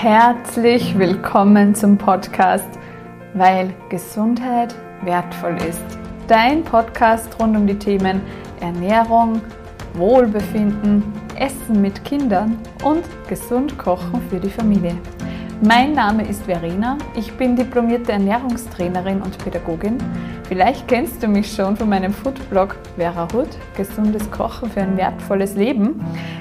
Herzlich willkommen zum Podcast, weil Gesundheit wertvoll ist. Dein Podcast rund um die Themen Ernährung, Wohlbefinden, Essen mit Kindern und gesund kochen für die Familie. Mein Name ist Verena, ich bin diplomierte Ernährungstrainerin und Pädagogin. Vielleicht kennst du mich schon von meinem Foodblog Vera Hood, gesundes Kochen für ein wertvolles Leben.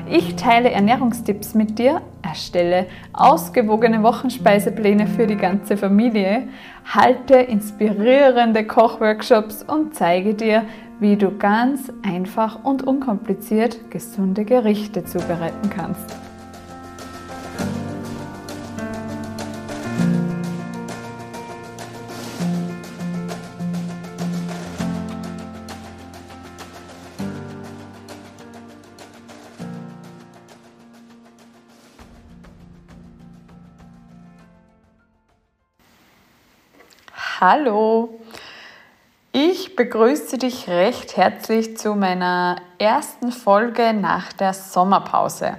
Ich teile Ernährungstipps mit dir, erstelle ausgewogene Wochenspeisepläne für die ganze Familie, halte inspirierende Kochworkshops und zeige dir, wie du ganz einfach und unkompliziert gesunde Gerichte zubereiten kannst. Hallo, ich begrüße dich recht herzlich zu meiner ersten Folge nach der Sommerpause.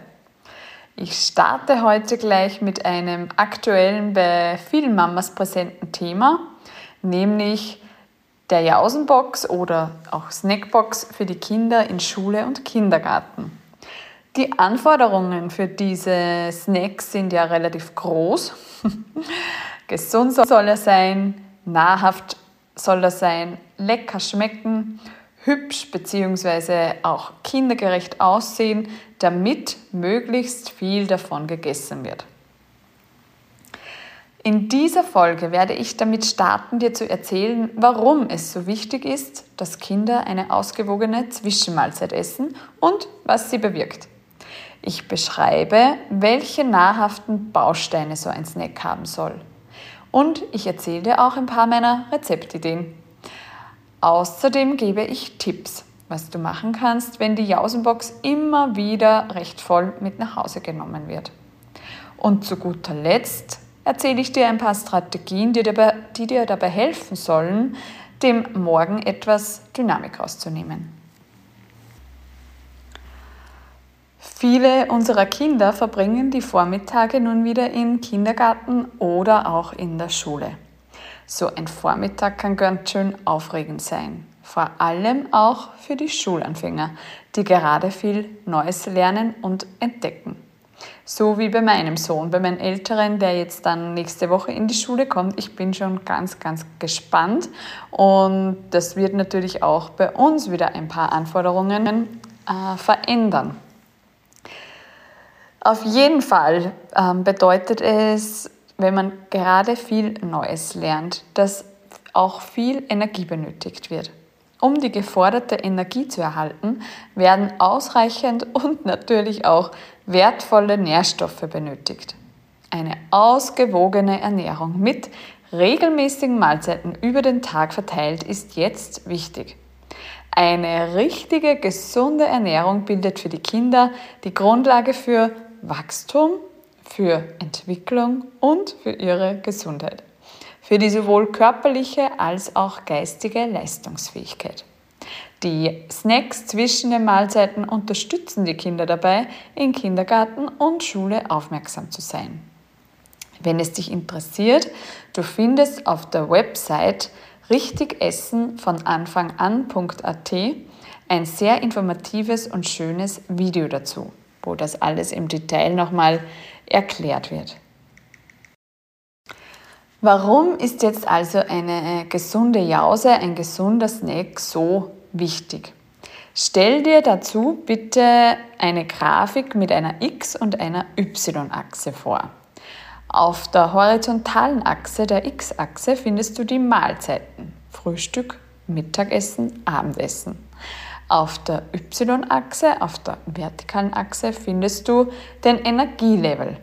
Ich starte heute gleich mit einem aktuellen, bei vielen Mamas präsenten Thema, nämlich der Jausenbox oder auch Snackbox für die Kinder in Schule und Kindergarten. Die Anforderungen für diese Snacks sind ja relativ groß. Gesund soll er sein, Nahrhaft soll das sein, lecker schmecken, hübsch bzw. auch kindergerecht aussehen, damit möglichst viel davon gegessen wird. In dieser Folge werde ich damit starten, dir zu erzählen, warum es so wichtig ist, dass Kinder eine ausgewogene Zwischenmahlzeit essen und was sie bewirkt. Ich beschreibe, welche nahrhaften Bausteine so ein Snack haben soll. Und ich erzähle dir auch ein paar meiner Rezeptideen. Außerdem gebe ich Tipps, was du machen kannst, wenn die Jausenbox immer wieder recht voll mit nach Hause genommen wird. Und zu guter Letzt erzähle ich dir ein paar Strategien, die dir, dabei, die dir dabei helfen sollen, dem Morgen etwas Dynamik rauszunehmen. Viele unserer Kinder verbringen die Vormittage nun wieder im Kindergarten oder auch in der Schule. So ein Vormittag kann ganz schön aufregend sein, vor allem auch für die Schulanfänger, die gerade viel Neues lernen und entdecken. So wie bei meinem Sohn, bei meinem Älteren, der jetzt dann nächste Woche in die Schule kommt. Ich bin schon ganz, ganz gespannt und das wird natürlich auch bei uns wieder ein paar Anforderungen äh, verändern. Auf jeden Fall ähm, bedeutet es, wenn man gerade viel Neues lernt, dass auch viel Energie benötigt wird. Um die geforderte Energie zu erhalten, werden ausreichend und natürlich auch wertvolle Nährstoffe benötigt. Eine ausgewogene Ernährung mit regelmäßigen Mahlzeiten über den Tag verteilt ist jetzt wichtig. Eine richtige, gesunde Ernährung bildet für die Kinder die Grundlage für Wachstum, für Entwicklung und für ihre Gesundheit, für die sowohl körperliche als auch geistige Leistungsfähigkeit. Die Snacks zwischen den Mahlzeiten unterstützen die Kinder dabei, in Kindergarten und Schule aufmerksam zu sein. Wenn es dich interessiert, du findest auf der Website richtigessen von Anfang an.at ein sehr informatives und schönes Video dazu wo das alles im Detail nochmal erklärt wird. Warum ist jetzt also eine gesunde Jause, ein gesunder Snack so wichtig? Stell dir dazu bitte eine Grafik mit einer X- und einer Y-Achse vor. Auf der horizontalen Achse der X-Achse findest du die Mahlzeiten. Frühstück, Mittagessen, Abendessen. Auf der Y-Achse, auf der vertikalen Achse findest du den Energielevel.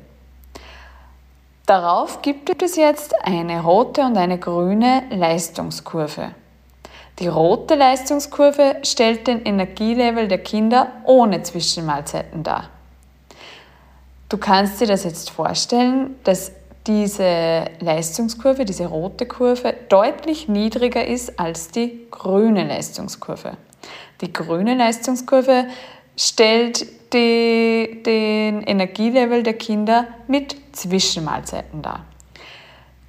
Darauf gibt es jetzt eine rote und eine grüne Leistungskurve. Die rote Leistungskurve stellt den Energielevel der Kinder ohne Zwischenmahlzeiten dar. Du kannst dir das jetzt vorstellen, dass diese Leistungskurve, diese rote Kurve, deutlich niedriger ist als die grüne Leistungskurve. Die grüne Leistungskurve stellt die, den Energielevel der Kinder mit Zwischenmahlzeiten dar.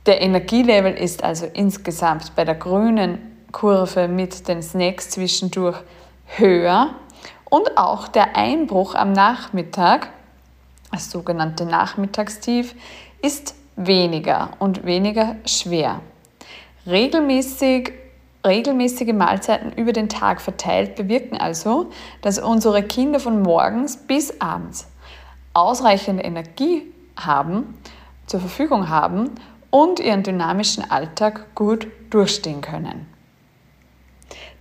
Der Energielevel ist also insgesamt bei der grünen Kurve mit den Snacks zwischendurch höher und auch der Einbruch am Nachmittag, das sogenannte Nachmittagstief, ist weniger und weniger schwer. Regelmäßig, regelmäßige Mahlzeiten über den Tag verteilt bewirken also, dass unsere Kinder von morgens bis abends ausreichend Energie haben, zur Verfügung haben und ihren dynamischen Alltag gut durchstehen können.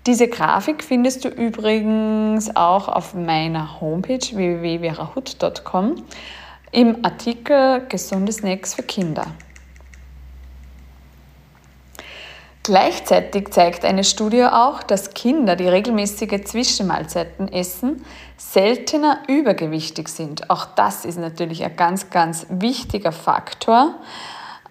Diese Grafik findest du übrigens auch auf meiner Homepage www.verahut.com im Artikel Gesunde Snacks für Kinder. Gleichzeitig zeigt eine Studie auch, dass Kinder, die regelmäßige Zwischenmahlzeiten essen, seltener übergewichtig sind. Auch das ist natürlich ein ganz, ganz wichtiger Faktor.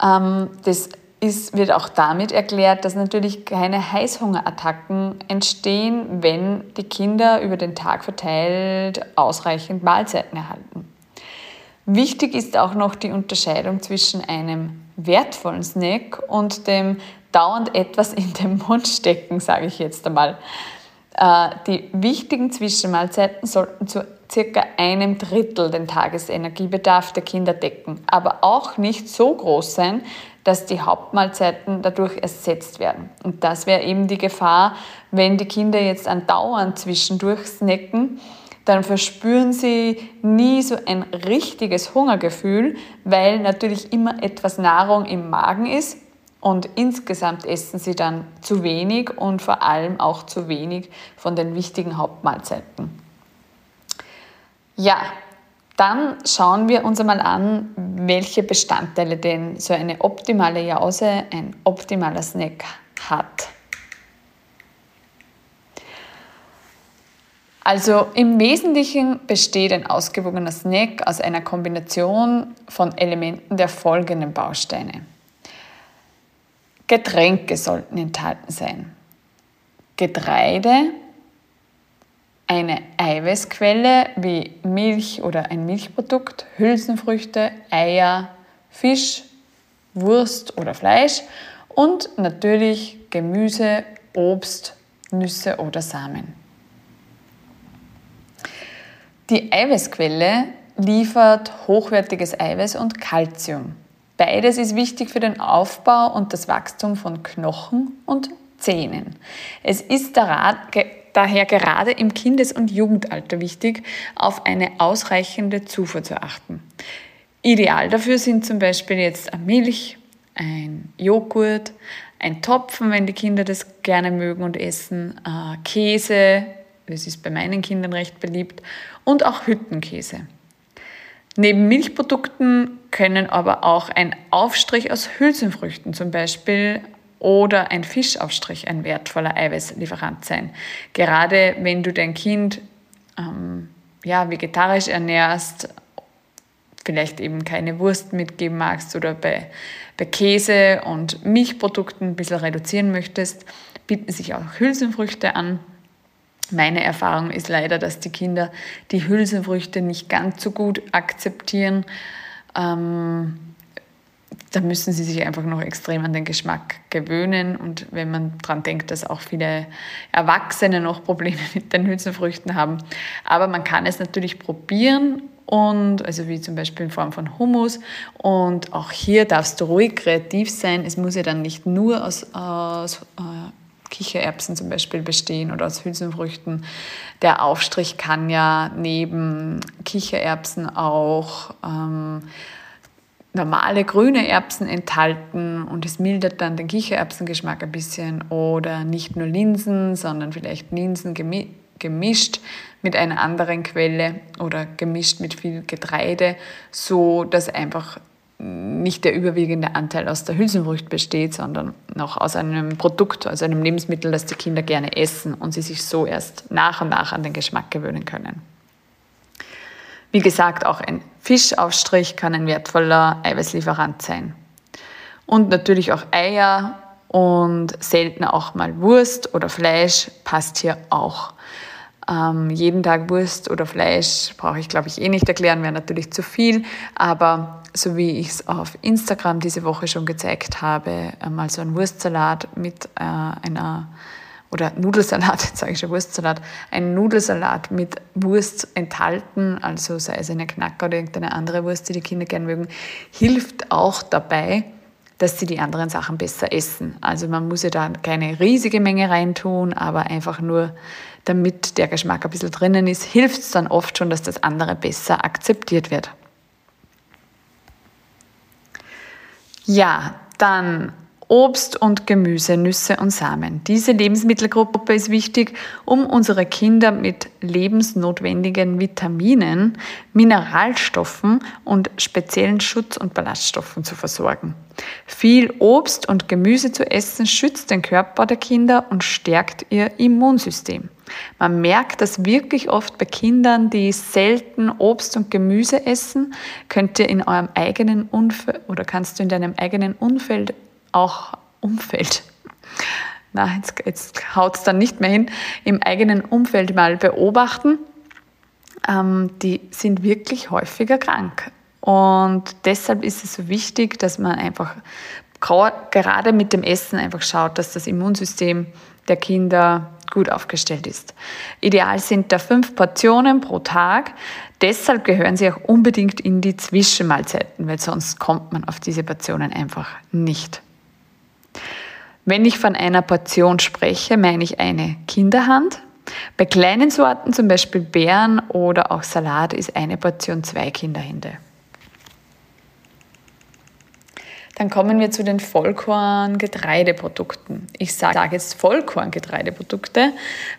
Ähm, das ist, wird auch damit erklärt, dass natürlich keine Heißhungerattacken entstehen, wenn die Kinder über den Tag verteilt ausreichend Mahlzeiten erhalten. Wichtig ist auch noch die Unterscheidung zwischen einem wertvollen Snack und dem dauernd etwas in den Mund stecken, sage ich jetzt einmal. Äh, die wichtigen Zwischenmahlzeiten sollten zu circa einem Drittel den Tagesenergiebedarf der Kinder decken, aber auch nicht so groß sein, dass die Hauptmahlzeiten dadurch ersetzt werden. Und das wäre eben die Gefahr, wenn die Kinder jetzt andauernd zwischendurch snacken, dann verspüren sie nie so ein richtiges Hungergefühl, weil natürlich immer etwas Nahrung im Magen ist und insgesamt essen sie dann zu wenig und vor allem auch zu wenig von den wichtigen Hauptmahlzeiten. Ja, dann schauen wir uns einmal an, welche Bestandteile denn so eine optimale Jause, ein optimaler Snack hat. Also im Wesentlichen besteht ein ausgewogener Snack aus einer Kombination von Elementen der folgenden Bausteine. Getränke sollten enthalten sein. Getreide, eine Eiweißquelle wie Milch oder ein Milchprodukt, Hülsenfrüchte, Eier, Fisch, Wurst oder Fleisch und natürlich Gemüse, Obst, Nüsse oder Samen. Die Eiweißquelle liefert hochwertiges Eiweiß und Kalzium. Beides ist wichtig für den Aufbau und das Wachstum von Knochen und Zähnen. Es ist daher gerade im Kindes- und Jugendalter wichtig, auf eine ausreichende Zufuhr zu achten. Ideal dafür sind zum Beispiel jetzt Milch, ein Joghurt, ein Topfen, wenn die Kinder das gerne mögen und essen, äh, Käse, das ist bei meinen Kindern recht beliebt, und auch Hüttenkäse. Neben Milchprodukten können aber auch ein Aufstrich aus Hülsenfrüchten zum Beispiel oder ein Fischaufstrich ein wertvoller Eiweißlieferant sein. Gerade wenn du dein Kind ähm, ja, vegetarisch ernährst, vielleicht eben keine Wurst mitgeben magst oder bei, bei Käse und Milchprodukten ein bisschen reduzieren möchtest, bieten sich auch Hülsenfrüchte an. Meine Erfahrung ist leider, dass die Kinder die Hülsenfrüchte nicht ganz so gut akzeptieren. Ähm, da müssen sie sich einfach noch extrem an den Geschmack gewöhnen. Und wenn man daran denkt, dass auch viele Erwachsene noch Probleme mit den Hülsenfrüchten haben. Aber man kann es natürlich probieren und also wie zum Beispiel in Form von Hummus. Und auch hier darfst du ruhig kreativ sein. Es muss ja dann nicht nur aus, aus äh, Kichererbsen zum Beispiel bestehen oder aus Hülsenfrüchten. Der Aufstrich kann ja neben Kichererbsen auch ähm, normale grüne Erbsen enthalten und es mildert dann den Kichererbsengeschmack ein bisschen oder nicht nur Linsen, sondern vielleicht Linsen gemischt mit einer anderen Quelle oder gemischt mit viel Getreide, so dass einfach nicht der überwiegende Anteil aus der Hülsenfrucht besteht, sondern noch aus einem Produkt, also einem Lebensmittel, das die Kinder gerne essen und sie sich so erst nach und nach an den Geschmack gewöhnen können. Wie gesagt, auch ein Fischaufstrich kann ein wertvoller Eiweißlieferant sein. Und natürlich auch Eier und selten auch mal Wurst oder Fleisch passt hier auch. Ähm, jeden Tag Wurst oder Fleisch brauche ich, glaube ich, eh nicht erklären, wäre natürlich zu viel. Aber so wie ich es auf Instagram diese Woche schon gezeigt habe, mal so ein Wurstsalat mit äh, einer oder Nudelsalat, jetzt sage ich schon Wurstsalat, ein Nudelsalat mit Wurst enthalten, also sei es eine Knacker oder irgendeine andere Wurst, die die Kinder gerne mögen, hilft auch dabei, dass sie die anderen Sachen besser essen. Also man muss ja da keine riesige Menge reintun, aber einfach nur, damit der Geschmack ein bisschen drinnen ist, hilft es dann oft schon, dass das andere besser akzeptiert wird. Ja, dann Obst und Gemüse, Nüsse und Samen. Diese Lebensmittelgruppe ist wichtig, um unsere Kinder mit lebensnotwendigen Vitaminen, Mineralstoffen und speziellen Schutz- und Ballaststoffen zu versorgen. Viel Obst und Gemüse zu essen schützt den Körper der Kinder und stärkt ihr Immunsystem. Man merkt das wirklich oft bei Kindern, die selten Obst und Gemüse essen. Könnt ihr in eurem eigenen Umfeld oder kannst du in deinem eigenen Umfeld auch Umfeld, na, jetzt, jetzt haut es dann nicht mehr hin, im eigenen Umfeld mal beobachten, ähm, die sind wirklich häufiger krank. Und deshalb ist es so wichtig, dass man einfach gerade mit dem Essen einfach schaut, dass das Immunsystem der Kinder gut aufgestellt ist. Ideal sind da fünf Portionen pro Tag. Deshalb gehören sie auch unbedingt in die Zwischenmahlzeiten, weil sonst kommt man auf diese Portionen einfach nicht. Wenn ich von einer Portion spreche, meine ich eine Kinderhand. Bei kleinen Sorten, zum Beispiel Beeren oder auch Salat, ist eine Portion zwei Kinderhände. Dann kommen wir zu den Vollkorn-Getreideprodukten. Ich sage jetzt Vollkorn-Getreideprodukte,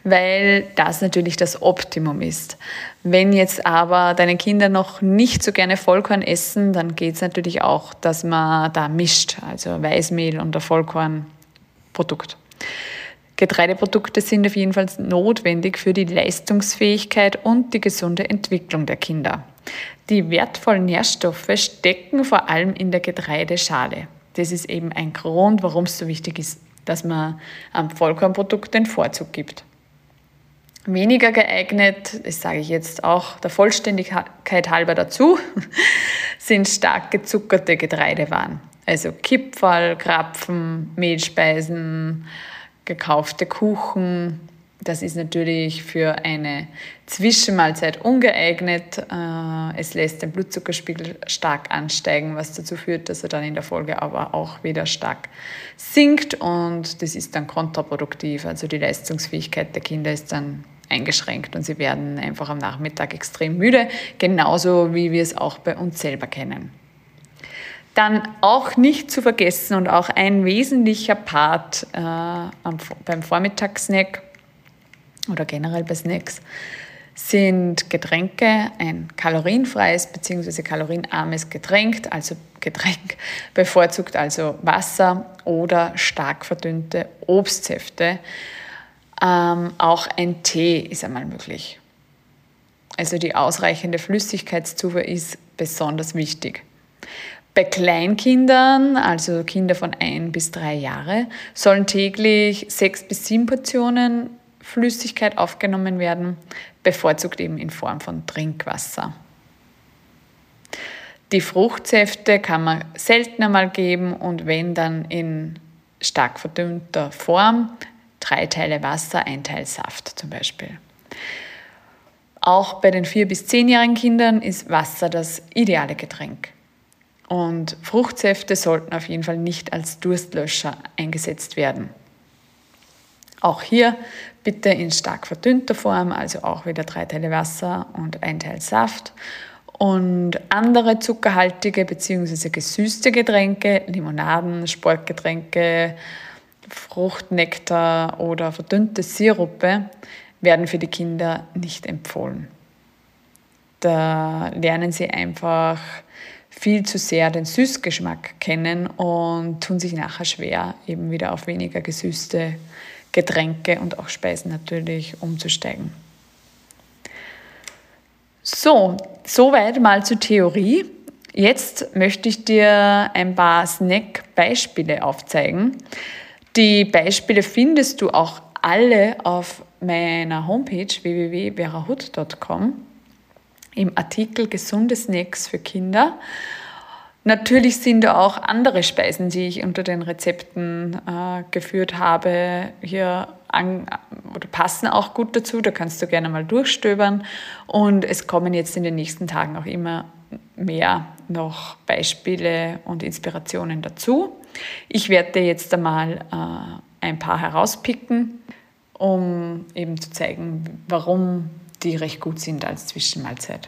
weil das natürlich das Optimum ist. Wenn jetzt aber deine Kinder noch nicht so gerne Vollkorn essen, dann geht es natürlich auch, dass man da mischt, also Weißmehl und der Vollkornprodukt. Getreideprodukte sind auf jeden Fall notwendig für die Leistungsfähigkeit und die gesunde Entwicklung der Kinder. Die wertvollen Nährstoffe stecken vor allem in der Getreideschale. Das ist eben ein Grund, warum es so wichtig ist, dass man am Vollkornprodukt den Vorzug gibt. Weniger geeignet, das sage ich jetzt auch der Vollständigkeit halber dazu, sind stark gezuckerte Getreidewaren. Also Kipferl, Krapfen, Mehlspeisen, gekaufte Kuchen. Das ist natürlich für eine Zwischenmahlzeit ungeeignet. Äh, es lässt den Blutzuckerspiegel stark ansteigen, was dazu führt, dass er dann in der Folge aber auch wieder stark sinkt und das ist dann kontraproduktiv. Also die Leistungsfähigkeit der Kinder ist dann eingeschränkt und sie werden einfach am Nachmittag extrem müde, genauso wie wir es auch bei uns selber kennen. Dann auch nicht zu vergessen und auch ein wesentlicher Part äh, beim Vormittagssnack oder generell bei Snacks sind Getränke, ein kalorienfreies bzw. kalorienarmes Getränk, also Getränk bevorzugt also Wasser oder stark verdünnte Obstsäfte. Ähm, auch ein Tee ist einmal möglich. Also die ausreichende Flüssigkeitszufuhr ist besonders wichtig. Bei Kleinkindern, also Kinder von ein bis drei Jahre, sollen täglich sechs bis sieben Portionen Flüssigkeit aufgenommen werden, bevorzugt eben in Form von Trinkwasser. Die Fruchtsäfte kann man seltener mal geben und wenn dann in stark verdünnter Form, drei Teile Wasser, ein Teil Saft zum Beispiel. Auch bei den vier bis zehnjährigen Kindern ist Wasser das ideale Getränk. Und Fruchtsäfte sollten auf jeden Fall nicht als Durstlöscher eingesetzt werden. Auch hier bitte in stark verdünnter Form, also auch wieder drei Teile Wasser und ein Teil Saft. Und andere zuckerhaltige bzw. gesüßte Getränke, Limonaden, Sportgetränke, Fruchtnektar oder verdünnte Sirupe werden für die Kinder nicht empfohlen. Da lernen sie einfach viel zu sehr den Süßgeschmack kennen und tun sich nachher schwer, eben wieder auf weniger gesüßte Getränke und auch Speisen natürlich umzusteigen. So, soweit mal zur Theorie. Jetzt möchte ich dir ein paar Snack-Beispiele aufzeigen. Die Beispiele findest du auch alle auf meiner Homepage www.verahut.com im Artikel Gesunde Snacks für Kinder. Natürlich sind da auch andere Speisen, die ich unter den Rezepten äh, geführt habe, hier an, oder passen auch gut dazu. Da kannst du gerne mal durchstöbern. Und es kommen jetzt in den nächsten Tagen auch immer mehr noch Beispiele und Inspirationen dazu. Ich werde dir jetzt einmal äh, ein paar herauspicken, um eben zu zeigen, warum die recht gut sind als Zwischenmahlzeit.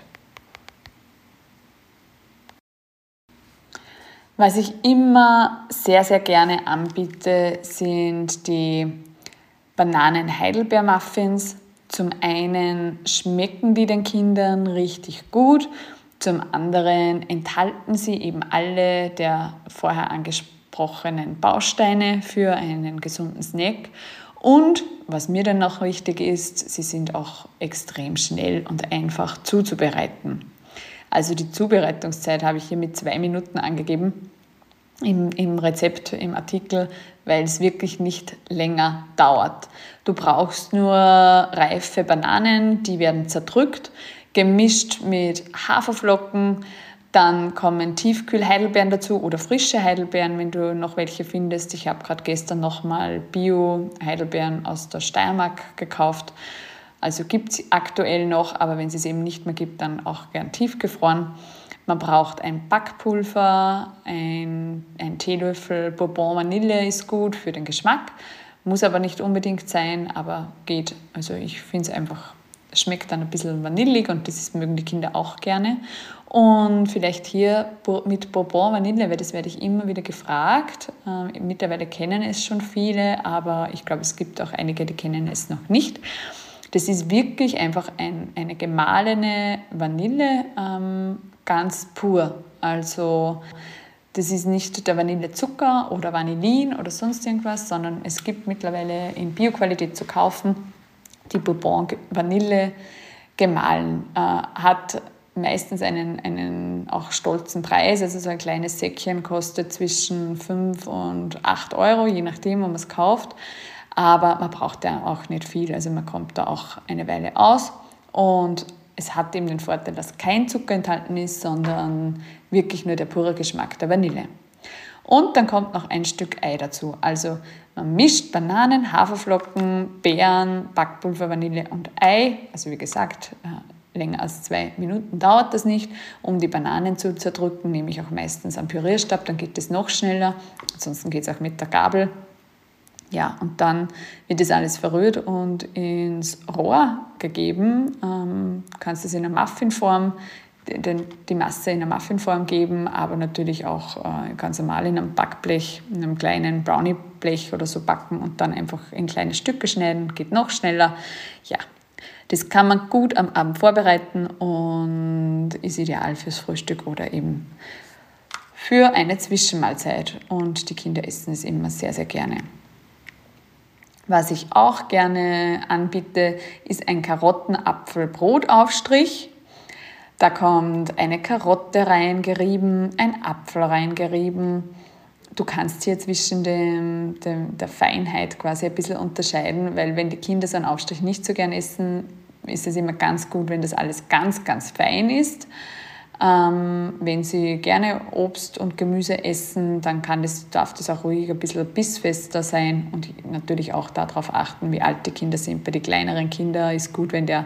Was ich immer sehr, sehr gerne anbiete, sind die Bananen-Heidelbeer-Muffins. Zum einen schmecken die den Kindern richtig gut, zum anderen enthalten sie eben alle der vorher angesprochenen Bausteine für einen gesunden Snack. Und was mir dann noch wichtig ist, sie sind auch extrem schnell und einfach zuzubereiten. Also die Zubereitungszeit habe ich hier mit zwei Minuten angegeben im, im Rezept, im Artikel, weil es wirklich nicht länger dauert. Du brauchst nur reife Bananen, die werden zerdrückt, gemischt mit Haferflocken, dann kommen Tiefkühl-Heidelbeeren dazu oder frische Heidelbeeren, wenn du noch welche findest. Ich habe gerade gestern nochmal Bio-Heidelbeeren aus der Steiermark gekauft. Also gibt es aktuell noch, aber wenn es es eben nicht mehr gibt, dann auch gern tiefgefroren. Man braucht ein Backpulver, ein, ein Teelöffel Bourbon Vanille ist gut für den Geschmack, muss aber nicht unbedingt sein, aber geht. Also ich finde es einfach, schmeckt dann ein bisschen vanillig und das mögen die Kinder auch gerne. Und vielleicht hier mit Bourbon Vanille, weil das werde ich immer wieder gefragt. Äh, mittlerweile kennen es schon viele, aber ich glaube, es gibt auch einige, die kennen es noch nicht. Das ist wirklich einfach ein, eine gemahlene Vanille, ähm, ganz pur. Also das ist nicht der Vanillezucker oder Vanillin oder sonst irgendwas, sondern es gibt mittlerweile in Bioqualität zu kaufen die Bourbon Vanille gemahlen. Äh, hat meistens einen, einen auch stolzen Preis. Also so ein kleines Säckchen kostet zwischen 5 und 8 Euro, je nachdem, wo man es kauft. Aber man braucht ja auch nicht viel. Also man kommt da auch eine Weile aus. Und es hat eben den Vorteil, dass kein Zucker enthalten ist, sondern wirklich nur der pure Geschmack der Vanille. Und dann kommt noch ein Stück Ei dazu. Also man mischt Bananen, Haferflocken, Beeren, Backpulver, Vanille und Ei. Also wie gesagt, äh, länger als zwei Minuten dauert das nicht. Um die Bananen zu zerdrücken, nehme ich auch meistens einen Pürierstab, dann geht es noch schneller. Ansonsten geht es auch mit der Gabel. Ja, und dann wird das alles verrührt und ins Rohr gegeben. Ähm, kannst es in einer Muffinform, die Masse in einer Muffinform geben, aber natürlich auch äh, ganz normal in einem Backblech, in einem kleinen Brownieblech oder so backen und dann einfach in kleine Stücke schneiden, geht noch schneller. Ja, das kann man gut am Abend vorbereiten und ist ideal fürs Frühstück oder eben für eine Zwischenmahlzeit. Und die Kinder essen es immer sehr, sehr gerne. Was ich auch gerne anbiete, ist ein Karottenapfelbrotaufstrich. Da kommt eine Karotte reingerieben, ein Apfel reingerieben. Du kannst hier zwischen dem, dem, der Feinheit quasi ein bisschen unterscheiden, weil wenn die Kinder so einen Aufstrich nicht so gern essen, ist es immer ganz gut, wenn das alles ganz, ganz fein ist. Ähm, wenn Sie gerne Obst und Gemüse essen, dann kann das, darf das auch ruhig ein bisschen bissfester sein und natürlich auch darauf achten, wie alt die Kinder sind. Bei den kleineren Kindern ist gut, wenn der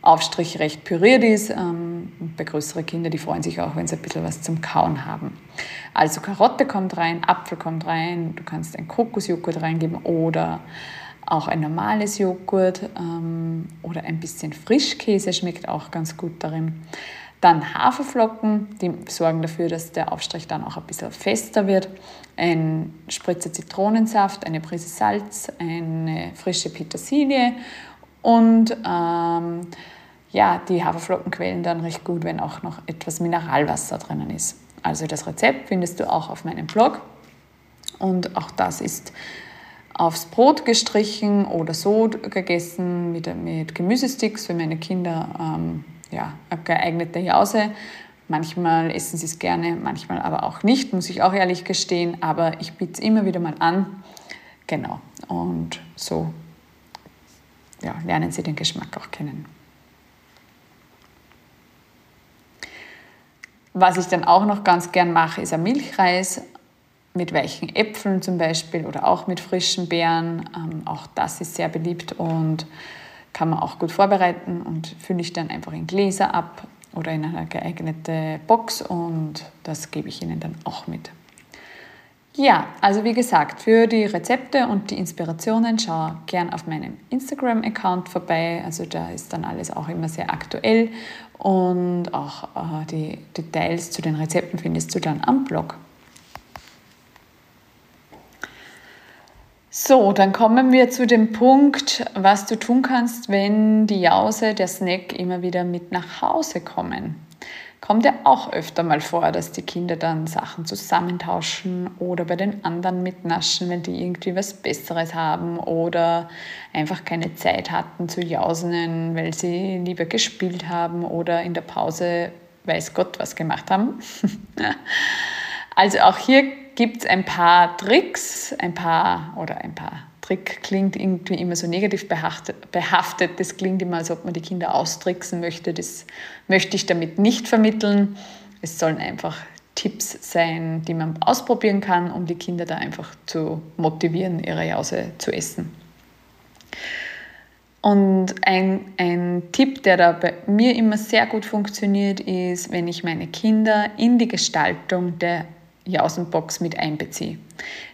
Aufstrich recht püriert ist. Ähm, bei größeren Kindern, die freuen sich auch, wenn sie ein bisschen was zum Kauen haben. Also Karotte kommt rein, Apfel kommt rein, du kannst einen Kokosjoghurt reingeben oder auch ein normales Joghurt ähm, oder ein bisschen Frischkäse schmeckt auch ganz gut darin. Dann Haferflocken, die sorgen dafür, dass der Aufstrich dann auch ein bisschen fester wird. Ein Spritzer Zitronensaft, eine Prise Salz, eine frische Petersilie und ähm, ja, die Haferflocken quellen dann recht gut, wenn auch noch etwas Mineralwasser drinnen ist. Also das Rezept findest du auch auf meinem Blog und auch das ist aufs Brot gestrichen oder so gegessen mit, mit Gemüsesticks für meine Kinder. Ähm, ja, eine geeignete Jause. Manchmal essen sie es gerne, manchmal aber auch nicht, muss ich auch ehrlich gestehen. Aber ich biete es immer wieder mal an. Genau. Und so ja, lernen sie den Geschmack auch kennen. Was ich dann auch noch ganz gern mache, ist ein Milchreis mit weichen Äpfeln zum Beispiel oder auch mit frischen Beeren. Ähm, auch das ist sehr beliebt und kann man auch gut vorbereiten und fülle ich dann einfach in Gläser ab oder in eine geeignete Box und das gebe ich Ihnen dann auch mit. Ja, also wie gesagt, für die Rezepte und die Inspirationen schau gern auf meinem Instagram-Account vorbei. Also da ist dann alles auch immer sehr aktuell und auch äh, die Details zu den Rezepten findest du dann am Blog. So, dann kommen wir zu dem Punkt, was du tun kannst, wenn die Jause, der Snack immer wieder mit nach Hause kommen. Kommt ja auch öfter mal vor, dass die Kinder dann Sachen zusammentauschen oder bei den anderen mitnaschen, wenn die irgendwie was Besseres haben oder einfach keine Zeit hatten zu jausen, weil sie lieber gespielt haben oder in der Pause weiß Gott was gemacht haben. also auch hier gibt es ein paar Tricks, ein paar oder ein paar Trick klingt irgendwie immer so negativ behaftet. Das klingt immer, als ob man die Kinder austricksen möchte. Das möchte ich damit nicht vermitteln. Es sollen einfach Tipps sein, die man ausprobieren kann, um die Kinder da einfach zu motivieren, ihre Jause zu essen. Und ein, ein Tipp, der da bei mir immer sehr gut funktioniert, ist, wenn ich meine Kinder in die Gestaltung der Jausenbox mit einbeziehe.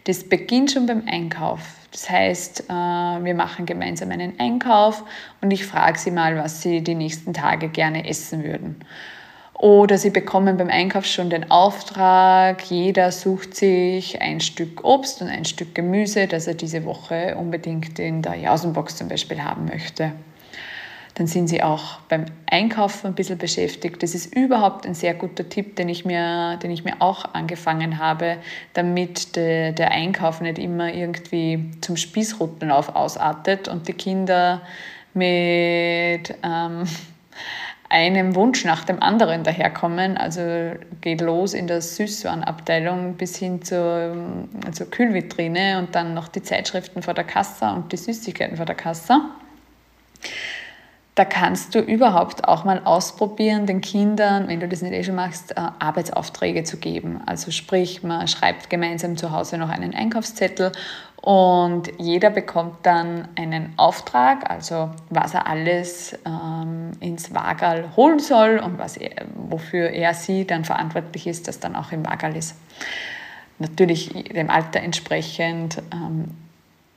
Das beginnt schon beim Einkauf. Das heißt, äh, wir machen gemeinsam einen Einkauf und ich frage sie mal, was sie die nächsten Tage gerne essen würden. Oder sie bekommen beim Einkauf schon den Auftrag, jeder sucht sich ein Stück Obst und ein Stück Gemüse, das er diese Woche unbedingt in der Jausenbox zum Beispiel haben möchte dann sind sie auch beim Einkaufen ein bisschen beschäftigt. Das ist überhaupt ein sehr guter Tipp, den ich mir, den ich mir auch angefangen habe, damit de, der Einkauf nicht immer irgendwie zum Spießrutenlauf ausartet und die Kinder mit ähm, einem Wunsch nach dem anderen daherkommen. Also geht los in der Süßwarenabteilung bis hin zur, zur Kühlvitrine und dann noch die Zeitschriften vor der Kasse und die Süßigkeiten vor der Kasse da kannst du überhaupt auch mal ausprobieren, den Kindern, wenn du das nicht eh schon machst, äh, Arbeitsaufträge zu geben. Also sprich, man schreibt gemeinsam zu Hause noch einen Einkaufszettel und jeder bekommt dann einen Auftrag, also was er alles ähm, ins Wagal holen soll und was er, wofür er sie dann verantwortlich ist, dass dann auch im Wagal ist. Natürlich dem Alter entsprechend ähm,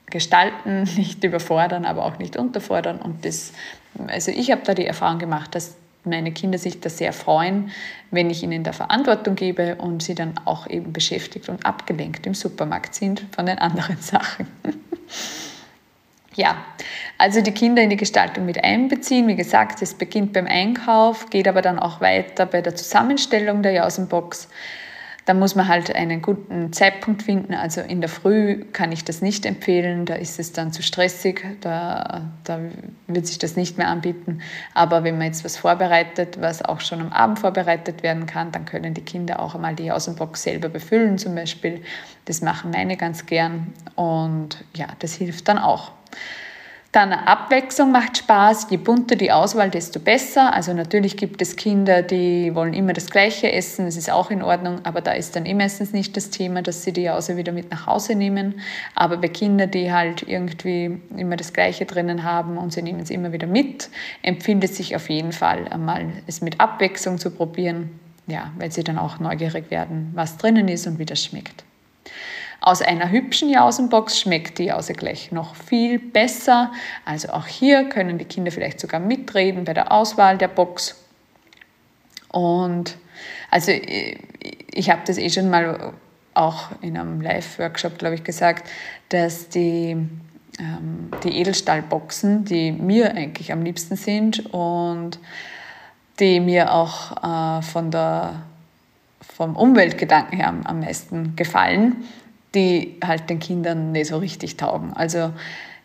gestalten, nicht überfordern, aber auch nicht unterfordern. Und das, also ich habe da die Erfahrung gemacht, dass meine Kinder sich da sehr freuen, wenn ich ihnen da Verantwortung gebe und sie dann auch eben beschäftigt und abgelenkt im Supermarkt sind von den anderen Sachen. ja, also die Kinder in die Gestaltung mit einbeziehen. Wie gesagt, es beginnt beim Einkauf, geht aber dann auch weiter bei der Zusammenstellung der Jausenbox. Da muss man halt einen guten Zeitpunkt finden. Also in der Früh kann ich das nicht empfehlen, da ist es dann zu stressig, da, da wird sich das nicht mehr anbieten. Aber wenn man jetzt was vorbereitet, was auch schon am Abend vorbereitet werden kann, dann können die Kinder auch einmal die Außenbox selber befüllen zum Beispiel. Das machen meine ganz gern und ja, das hilft dann auch. Dann Abwechslung macht Spaß. Je bunter die Auswahl, desto besser. Also natürlich gibt es Kinder, die wollen immer das Gleiche essen. Das ist auch in Ordnung. Aber da ist dann eh meistens nicht das Thema, dass sie die Jause wieder mit nach Hause nehmen. Aber bei Kindern, die halt irgendwie immer das Gleiche drinnen haben und sie nehmen es immer wieder mit, empfiehlt es sich auf jeden Fall einmal, es mit Abwechslung zu probieren. Ja, weil sie dann auch neugierig werden, was drinnen ist und wie das schmeckt. Aus einer hübschen Jausenbox schmeckt die Jause gleich noch viel besser. Also auch hier können die Kinder vielleicht sogar mitreden bei der Auswahl der Box. Und also ich, ich habe das eh schon mal auch in einem Live-Workshop, glaube ich, gesagt, dass die, ähm, die Edelstahlboxen, die mir eigentlich am liebsten sind und die mir auch äh, von der, vom Umweltgedanken her am, am meisten gefallen, die halt den Kindern nicht so richtig taugen. Also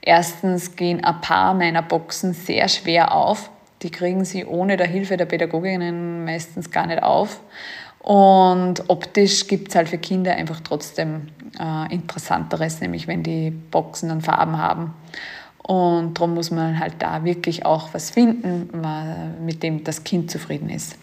erstens gehen ein paar meiner Boxen sehr schwer auf. Die kriegen sie ohne der Hilfe der Pädagoginnen meistens gar nicht auf. Und optisch gibt es halt für Kinder einfach trotzdem äh, Interessanteres, nämlich wenn die Boxen dann Farben haben. Und darum muss man halt da wirklich auch was finden, mit dem das Kind zufrieden ist.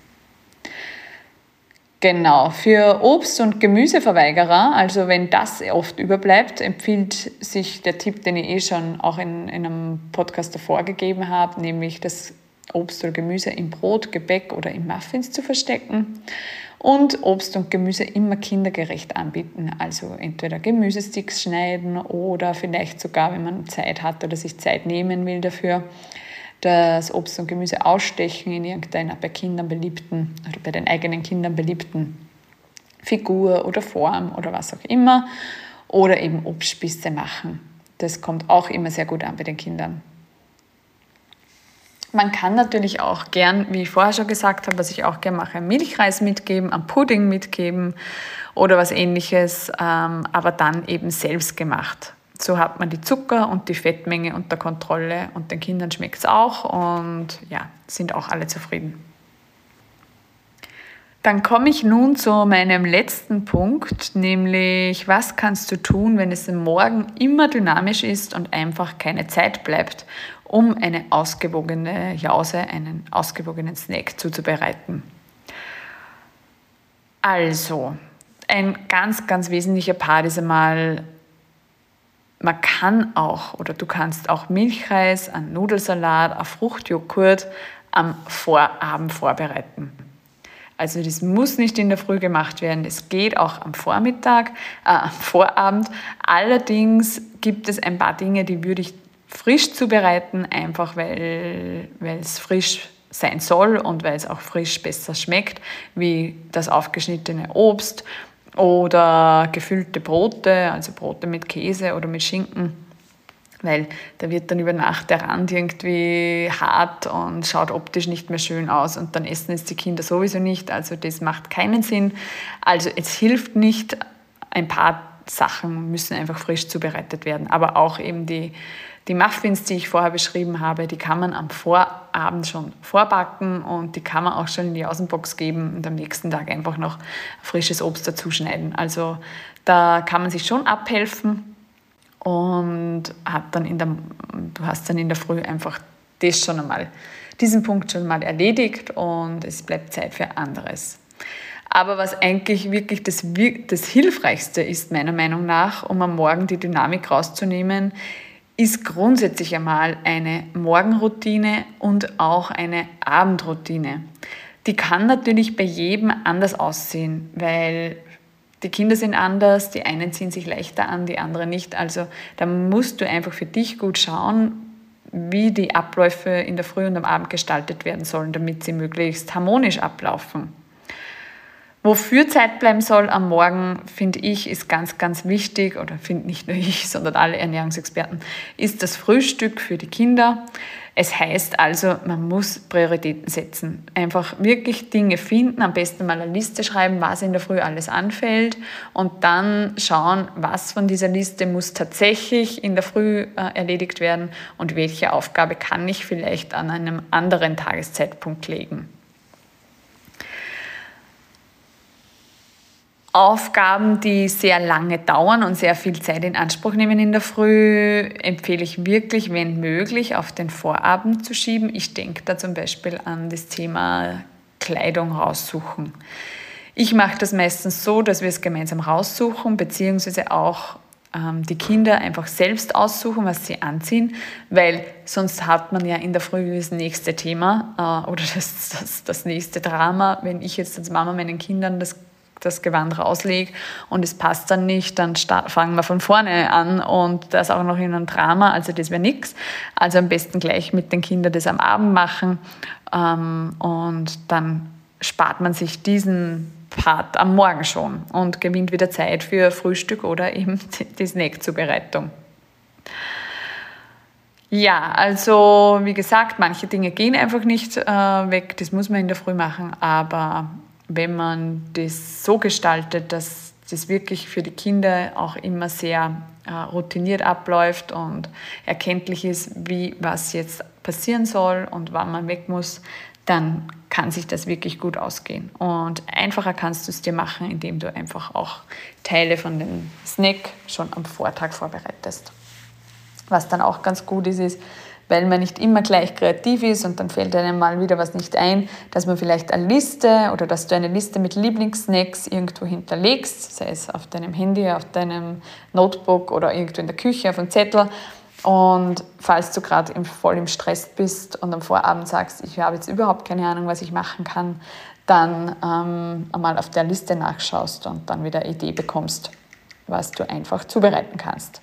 Genau, für Obst- und Gemüseverweigerer, also wenn das oft überbleibt, empfiehlt sich der Tipp, den ich eh schon auch in, in einem Podcast davor gegeben habe, nämlich das Obst oder Gemüse im Brot, Gebäck oder in Muffins zu verstecken und Obst und Gemüse immer kindergerecht anbieten. Also entweder Gemüsesticks schneiden oder vielleicht sogar, wenn man Zeit hat oder sich Zeit nehmen will dafür, das Obst und Gemüse ausstechen in irgendeiner bei Kindern beliebten oder bei den eigenen Kindern beliebten Figur oder Form oder was auch immer oder eben Obstspieße machen. Das kommt auch immer sehr gut an bei den Kindern. Man kann natürlich auch gern, wie ich vorher schon gesagt habe, was ich auch gern mache, Milchreis mitgeben, am Pudding mitgeben oder was ähnliches, ähm, aber dann eben selbst gemacht. So hat man die Zucker und die Fettmenge unter Kontrolle und den Kindern schmeckt es auch und ja, sind auch alle zufrieden. Dann komme ich nun zu meinem letzten Punkt, nämlich was kannst du tun, wenn es am Morgen immer dynamisch ist und einfach keine Zeit bleibt, um eine ausgewogene Jause, einen ausgewogenen Snack zuzubereiten. Also, ein ganz, ganz wesentlicher Part ist einmal, man kann auch oder du kannst auch Milchreis, einen Nudelsalat, einen Fruchtjoghurt am Vorabend vorbereiten. Also das muss nicht in der Früh gemacht werden, das geht auch am Vormittag, äh, am Vorabend. Allerdings gibt es ein paar Dinge, die würde ich frisch zubereiten, einfach weil, weil es frisch sein soll und weil es auch frisch besser schmeckt, wie das aufgeschnittene Obst oder gefüllte Brote, also Brote mit Käse oder mit Schinken, weil da wird dann über Nacht der Rand irgendwie hart und schaut optisch nicht mehr schön aus. Und dann essen es die Kinder sowieso nicht, also das macht keinen Sinn. Also es hilft nicht, ein paar Sachen müssen einfach frisch zubereitet werden, aber auch eben die die Muffins, die ich vorher beschrieben habe, die kann man am Vorabend schon vorbacken und die kann man auch schon in die Außenbox geben und am nächsten Tag einfach noch frisches Obst dazu schneiden. Also da kann man sich schon abhelfen und hat dann in der, du hast dann in der Früh einfach das schon einmal, diesen Punkt schon mal erledigt und es bleibt Zeit für anderes. Aber was eigentlich wirklich das, das Hilfreichste ist, meiner Meinung nach, um am Morgen die Dynamik rauszunehmen, ist grundsätzlich einmal eine Morgenroutine und auch eine Abendroutine. Die kann natürlich bei jedem anders aussehen, weil die Kinder sind anders, die einen ziehen sich leichter an, die anderen nicht. Also da musst du einfach für dich gut schauen, wie die Abläufe in der Früh und am Abend gestaltet werden sollen, damit sie möglichst harmonisch ablaufen. Wofür Zeit bleiben soll am Morgen, finde ich, ist ganz, ganz wichtig, oder finde nicht nur ich, sondern alle Ernährungsexperten, ist das Frühstück für die Kinder. Es heißt also, man muss Prioritäten setzen. Einfach wirklich Dinge finden, am besten mal eine Liste schreiben, was in der Früh alles anfällt und dann schauen, was von dieser Liste muss tatsächlich in der Früh äh, erledigt werden und welche Aufgabe kann ich vielleicht an einem anderen Tageszeitpunkt legen. Aufgaben, die sehr lange dauern und sehr viel Zeit in Anspruch nehmen in der Früh, empfehle ich wirklich, wenn möglich, auf den Vorabend zu schieben. Ich denke da zum Beispiel an das Thema Kleidung raussuchen. Ich mache das meistens so, dass wir es gemeinsam raussuchen, beziehungsweise auch ähm, die Kinder einfach selbst aussuchen, was sie anziehen, weil sonst hat man ja in der Früh das nächste Thema äh, oder das, das, das nächste Drama. Wenn ich jetzt als Mama meinen Kindern das das Gewand rauslege und es passt dann nicht, dann fangen wir von vorne an und das auch noch in einem Drama, also das wäre nichts. Also am besten gleich mit den Kindern das am Abend machen ähm, und dann spart man sich diesen Part am Morgen schon und gewinnt wieder Zeit für Frühstück oder eben die Snackzubereitung. Ja, also wie gesagt, manche Dinge gehen einfach nicht äh, weg, das muss man in der Früh machen, aber wenn man das so gestaltet, dass das wirklich für die Kinder auch immer sehr äh, routiniert abläuft und erkenntlich ist, wie was jetzt passieren soll und wann man weg muss, dann kann sich das wirklich gut ausgehen. Und einfacher kannst du es dir machen, indem du einfach auch Teile von dem Snack schon am Vortag vorbereitest. Was dann auch ganz gut ist, ist, weil man nicht immer gleich kreativ ist und dann fällt einem mal wieder was nicht ein, dass man vielleicht eine Liste oder dass du eine Liste mit Lieblingssnacks irgendwo hinterlegst, sei es auf deinem Handy, auf deinem Notebook oder irgendwo in der Küche auf einem Zettel. Und falls du gerade voll im Stress bist und am Vorabend sagst, ich habe jetzt überhaupt keine Ahnung, was ich machen kann, dann ähm, einmal auf der Liste nachschaust und dann wieder eine Idee bekommst, was du einfach zubereiten kannst.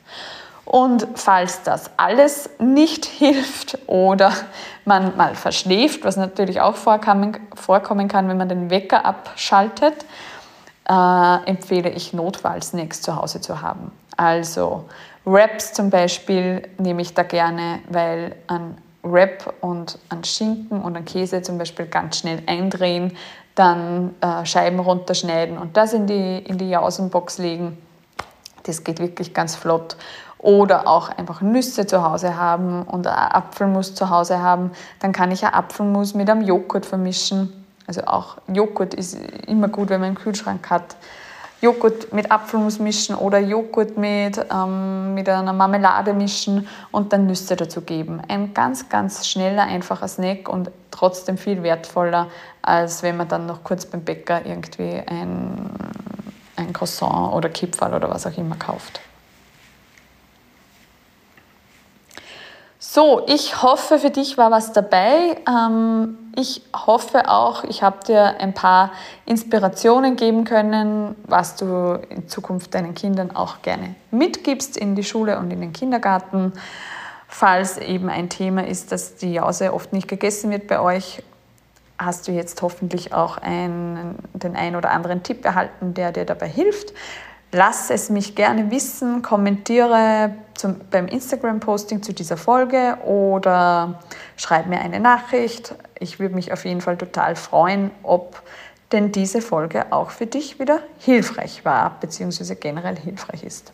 Und falls das alles nicht hilft oder man mal verschläft, was natürlich auch vorkommen, kann, wenn man den Wecker abschaltet, äh, empfehle ich Notfallsnacks zu Hause zu haben. Also Wraps zum Beispiel nehme ich da gerne, weil an Wrap und an Schinken und an Käse zum Beispiel ganz schnell eindrehen, dann äh, Scheiben runterschneiden und das in die, in die Jausenbox legen. Das geht wirklich ganz flott. Oder auch einfach Nüsse zu Hause haben und Apfelmus zu Hause haben. Dann kann ich Apfelmus mit einem Joghurt vermischen. Also auch Joghurt ist immer gut, wenn man einen Kühlschrank hat. Joghurt mit Apfelmus mischen oder Joghurt mit, ähm, mit einer Marmelade mischen und dann Nüsse dazu geben. Ein ganz, ganz schneller, einfacher Snack und trotzdem viel wertvoller, als wenn man dann noch kurz beim Bäcker irgendwie ein, ein Croissant oder Kipferl oder was auch immer kauft. So, ich hoffe, für dich war was dabei. Ähm, ich hoffe auch, ich habe dir ein paar Inspirationen geben können, was du in Zukunft deinen Kindern auch gerne mitgibst in die Schule und in den Kindergarten. Falls eben ein Thema ist, dass die Jause oft nicht gegessen wird bei euch, hast du jetzt hoffentlich auch einen, den ein oder anderen Tipp erhalten, der dir dabei hilft. Lass es mich gerne wissen, kommentiere zum, beim Instagram-Posting zu dieser Folge oder schreib mir eine Nachricht. Ich würde mich auf jeden Fall total freuen, ob denn diese Folge auch für dich wieder hilfreich war, beziehungsweise generell hilfreich ist.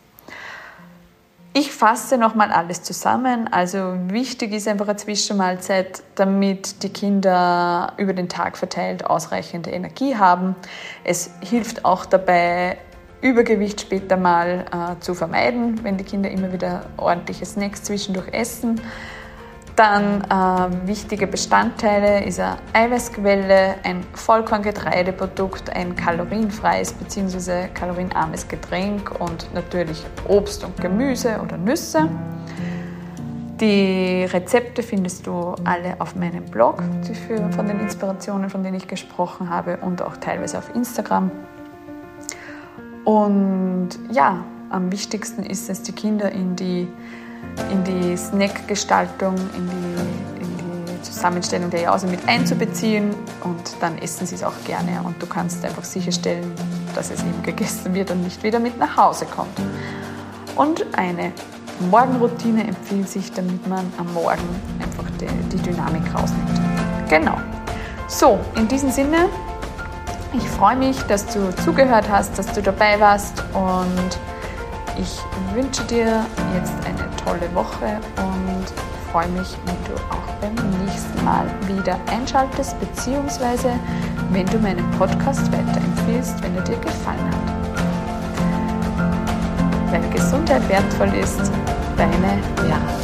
Ich fasse nochmal alles zusammen. Also wichtig ist einfach eine Zwischenmahlzeit, damit die Kinder über den Tag verteilt ausreichende Energie haben. Es hilft auch dabei, Übergewicht später mal äh, zu vermeiden, wenn die Kinder immer wieder ordentliche Snacks zwischendurch essen. Dann äh, wichtige Bestandteile ist eine Eiweißquelle, ein Vollkorngetreideprodukt, ein kalorienfreies bzw. kalorienarmes Getränk und natürlich Obst und Gemüse oder Nüsse. Die Rezepte findest du alle auf meinem Blog für, von den Inspirationen, von denen ich gesprochen habe und auch teilweise auf Instagram. Und ja, am wichtigsten ist es, die Kinder in die, in die Snackgestaltung, in die, in die Zusammenstellung der Jause mit einzubeziehen und dann essen sie es auch gerne und du kannst einfach sicherstellen, dass es eben gegessen wird und nicht wieder mit nach Hause kommt. Und eine Morgenroutine empfiehlt sich, damit man am Morgen einfach die, die Dynamik rausnimmt. Genau. So, in diesem Sinne ich freue mich, dass du zugehört hast, dass du dabei warst und ich wünsche dir jetzt eine tolle Woche und freue mich, wenn du auch beim nächsten Mal wieder einschaltest, beziehungsweise wenn du meinen Podcast weiterempfiehlst, wenn er dir gefallen hat. Weil Gesundheit wertvoll ist, deine Vera.